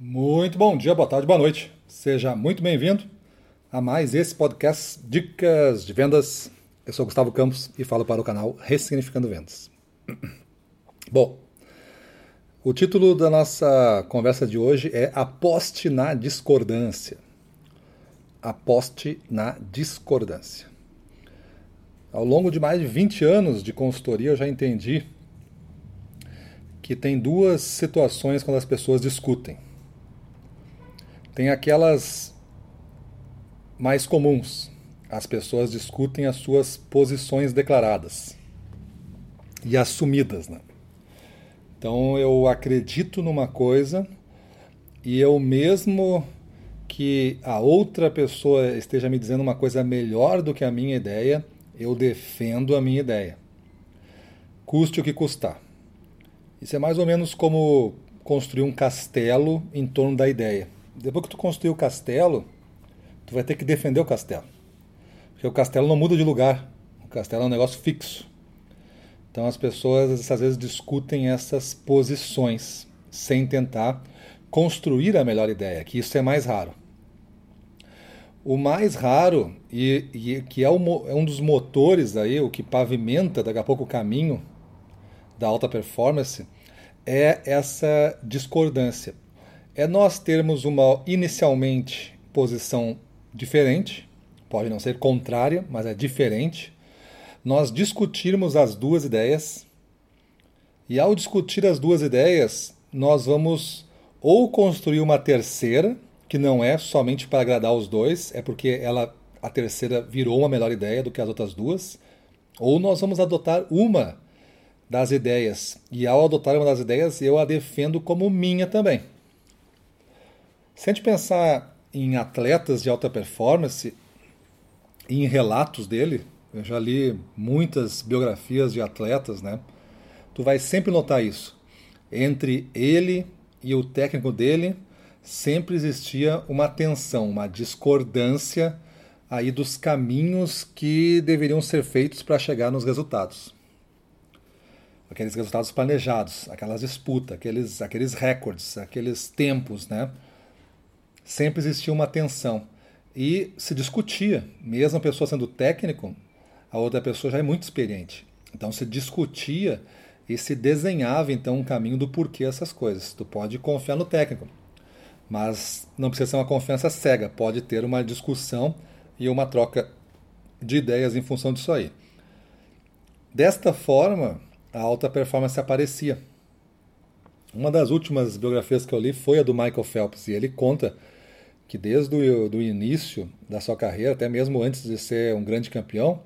Muito bom dia, boa tarde, boa noite. Seja muito bem-vindo a mais esse podcast Dicas de Vendas. Eu sou Gustavo Campos e falo para o canal Ressignificando Vendas. Bom, o título da nossa conversa de hoje é Aposte na Discordância. Aposte na Discordância. Ao longo de mais de 20 anos de consultoria, eu já entendi que tem duas situações quando as pessoas discutem. Tem aquelas mais comuns. As pessoas discutem as suas posições declaradas e assumidas. Né? Então eu acredito numa coisa e eu mesmo que a outra pessoa esteja me dizendo uma coisa melhor do que a minha ideia, eu defendo a minha ideia. Custe o que custar. Isso é mais ou menos como construir um castelo em torno da ideia. Depois que tu construir o castelo, tu vai ter que defender o castelo. Porque o castelo não muda de lugar. O castelo é um negócio fixo. Então as pessoas às vezes discutem essas posições sem tentar construir a melhor ideia, que isso é mais raro. O mais raro, e, e que é, o, é um dos motores aí, o que pavimenta daqui a pouco o caminho da alta performance é essa discordância. É nós termos uma inicialmente posição diferente, pode não ser contrária, mas é diferente. Nós discutirmos as duas ideias e ao discutir as duas ideias, nós vamos ou construir uma terceira, que não é somente para agradar os dois, é porque ela a terceira virou uma melhor ideia do que as outras duas, ou nós vamos adotar uma das ideias. E ao adotar uma das ideias, eu a defendo como minha também. Se a gente pensar em atletas de alta performance e em relatos dele, eu já li muitas biografias de atletas, né? Tu vai sempre notar isso. Entre ele e o técnico dele, sempre existia uma tensão, uma discordância aí dos caminhos que deveriam ser feitos para chegar nos resultados aqueles resultados planejados, aquelas disputas, aqueles, aqueles recordes, aqueles tempos, né? Sempre existia uma tensão. E se discutia, mesmo a pessoa sendo técnico, a outra pessoa já é muito experiente. Então se discutia e se desenhava então um caminho do porquê essas coisas. Tu pode confiar no técnico, mas não precisa ser uma confiança cega, pode ter uma discussão e uma troca de ideias em função disso aí. Desta forma, a alta performance aparecia. Uma das últimas biografias que eu li foi a do Michael Phelps, e ele conta que desde o do início da sua carreira, até mesmo antes de ser um grande campeão,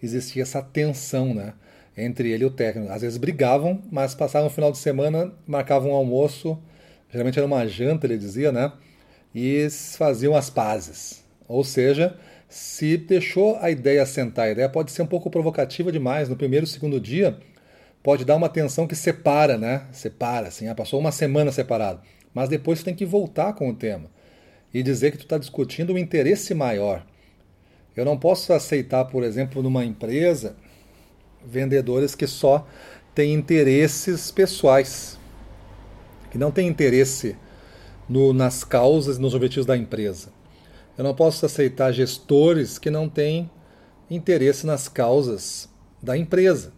existia essa tensão né, entre ele e o técnico. Às vezes brigavam, mas passavam o final de semana, marcavam um almoço, geralmente era uma janta, ele dizia, né? E faziam as pazes. Ou seja, se deixou a ideia sentar, a ideia pode ser um pouco provocativa demais no primeiro, segundo dia, pode dar uma tensão que separa, né? Separa, assim, ah, passou uma semana separado. Mas depois você tem que voltar com o tema e dizer que tu está discutindo um interesse maior. Eu não posso aceitar, por exemplo, numa empresa, vendedores que só têm interesses pessoais, que não têm interesse no, nas causas nos objetivos da empresa. Eu não posso aceitar gestores que não têm interesse nas causas da empresa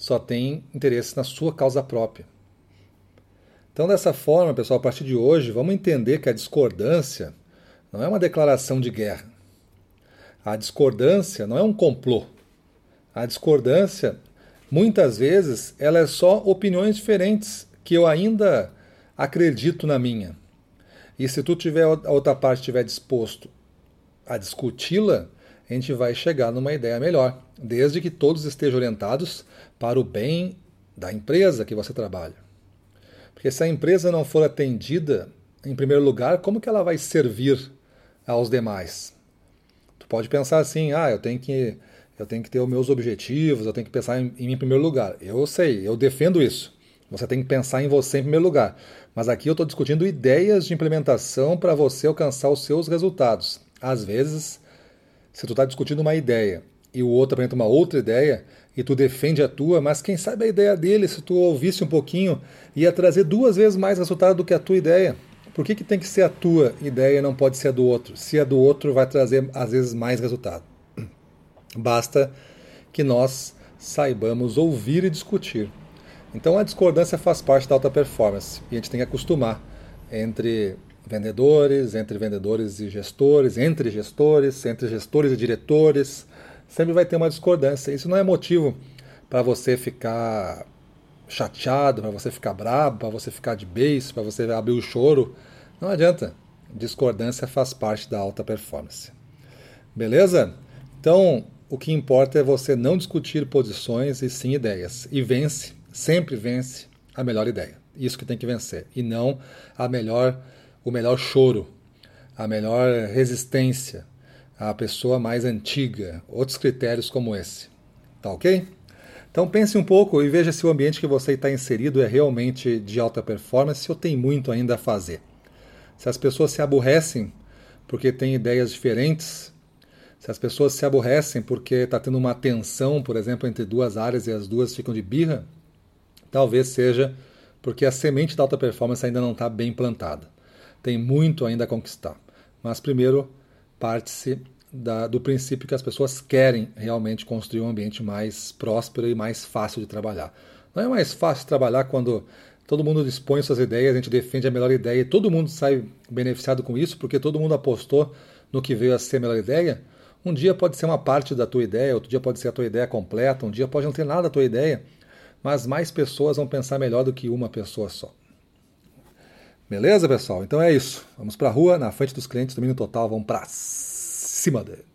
só tem interesse na sua causa própria. Então, dessa forma, pessoal, a partir de hoje, vamos entender que a discordância não é uma declaração de guerra. A discordância não é um complô. A discordância, muitas vezes, ela é só opiniões diferentes que eu ainda acredito na minha. E se tu tiver a outra parte estiver disposto a discuti-la, a gente vai chegar numa ideia melhor, desde que todos estejam orientados para o bem da empresa que você trabalha. Porque se a empresa não for atendida em primeiro lugar, como que ela vai servir aos demais? Tu pode pensar assim, ah, eu tenho que eu tenho que ter os meus objetivos, eu tenho que pensar em, em mim em primeiro lugar. Eu sei, eu defendo isso. Você tem que pensar em você em primeiro lugar. Mas aqui eu estou discutindo ideias de implementação para você alcançar os seus resultados. Às vezes, se tu está discutindo uma ideia e o outro apresenta uma outra ideia e tu defende a tua, mas quem sabe a ideia dele, se tu ouvisse um pouquinho, ia trazer duas vezes mais resultado do que a tua ideia. Por que, que tem que ser a tua ideia e não pode ser a do outro? Se a do outro vai trazer, às vezes, mais resultado. Basta que nós saibamos ouvir e discutir. Então a discordância faz parte da alta performance e a gente tem que acostumar entre vendedores, entre vendedores e gestores, entre gestores, entre gestores e diretores. Sempre vai ter uma discordância. Isso não é motivo para você ficar chateado, para você ficar bravo, para você ficar de beijo, para você abrir o choro. Não adianta. Discordância faz parte da alta performance. Beleza? Então, o que importa é você não discutir posições e sim ideias. E vence, sempre vence a melhor ideia. Isso que tem que vencer. E não a melhor, o melhor choro, a melhor resistência, a pessoa mais antiga. Outros critérios como esse. Tá ok? Então pense um pouco e veja se o ambiente que você está inserido é realmente de alta performance ou tem muito ainda a fazer. Se as pessoas se aborrecem porque têm ideias diferentes, se as pessoas se aborrecem porque está tendo uma tensão, por exemplo, entre duas áreas e as duas ficam de birra, talvez seja porque a semente da alta performance ainda não está bem plantada. Tem muito ainda a conquistar. Mas primeiro, parte-se do princípio que as pessoas querem realmente construir um ambiente mais próspero e mais fácil de trabalhar. Não é mais fácil trabalhar quando todo mundo dispõe suas ideias, a gente defende a melhor ideia e todo mundo sai beneficiado com isso porque todo mundo apostou no que veio a ser a melhor ideia. Um dia pode ser uma parte da tua ideia, outro dia pode ser a tua ideia completa, um dia pode não ter nada da tua ideia, mas mais pessoas vão pensar melhor do que uma pessoa só. Beleza, pessoal? Então é isso. Vamos para a rua, na frente dos clientes, domínio total, vamos para cima dele.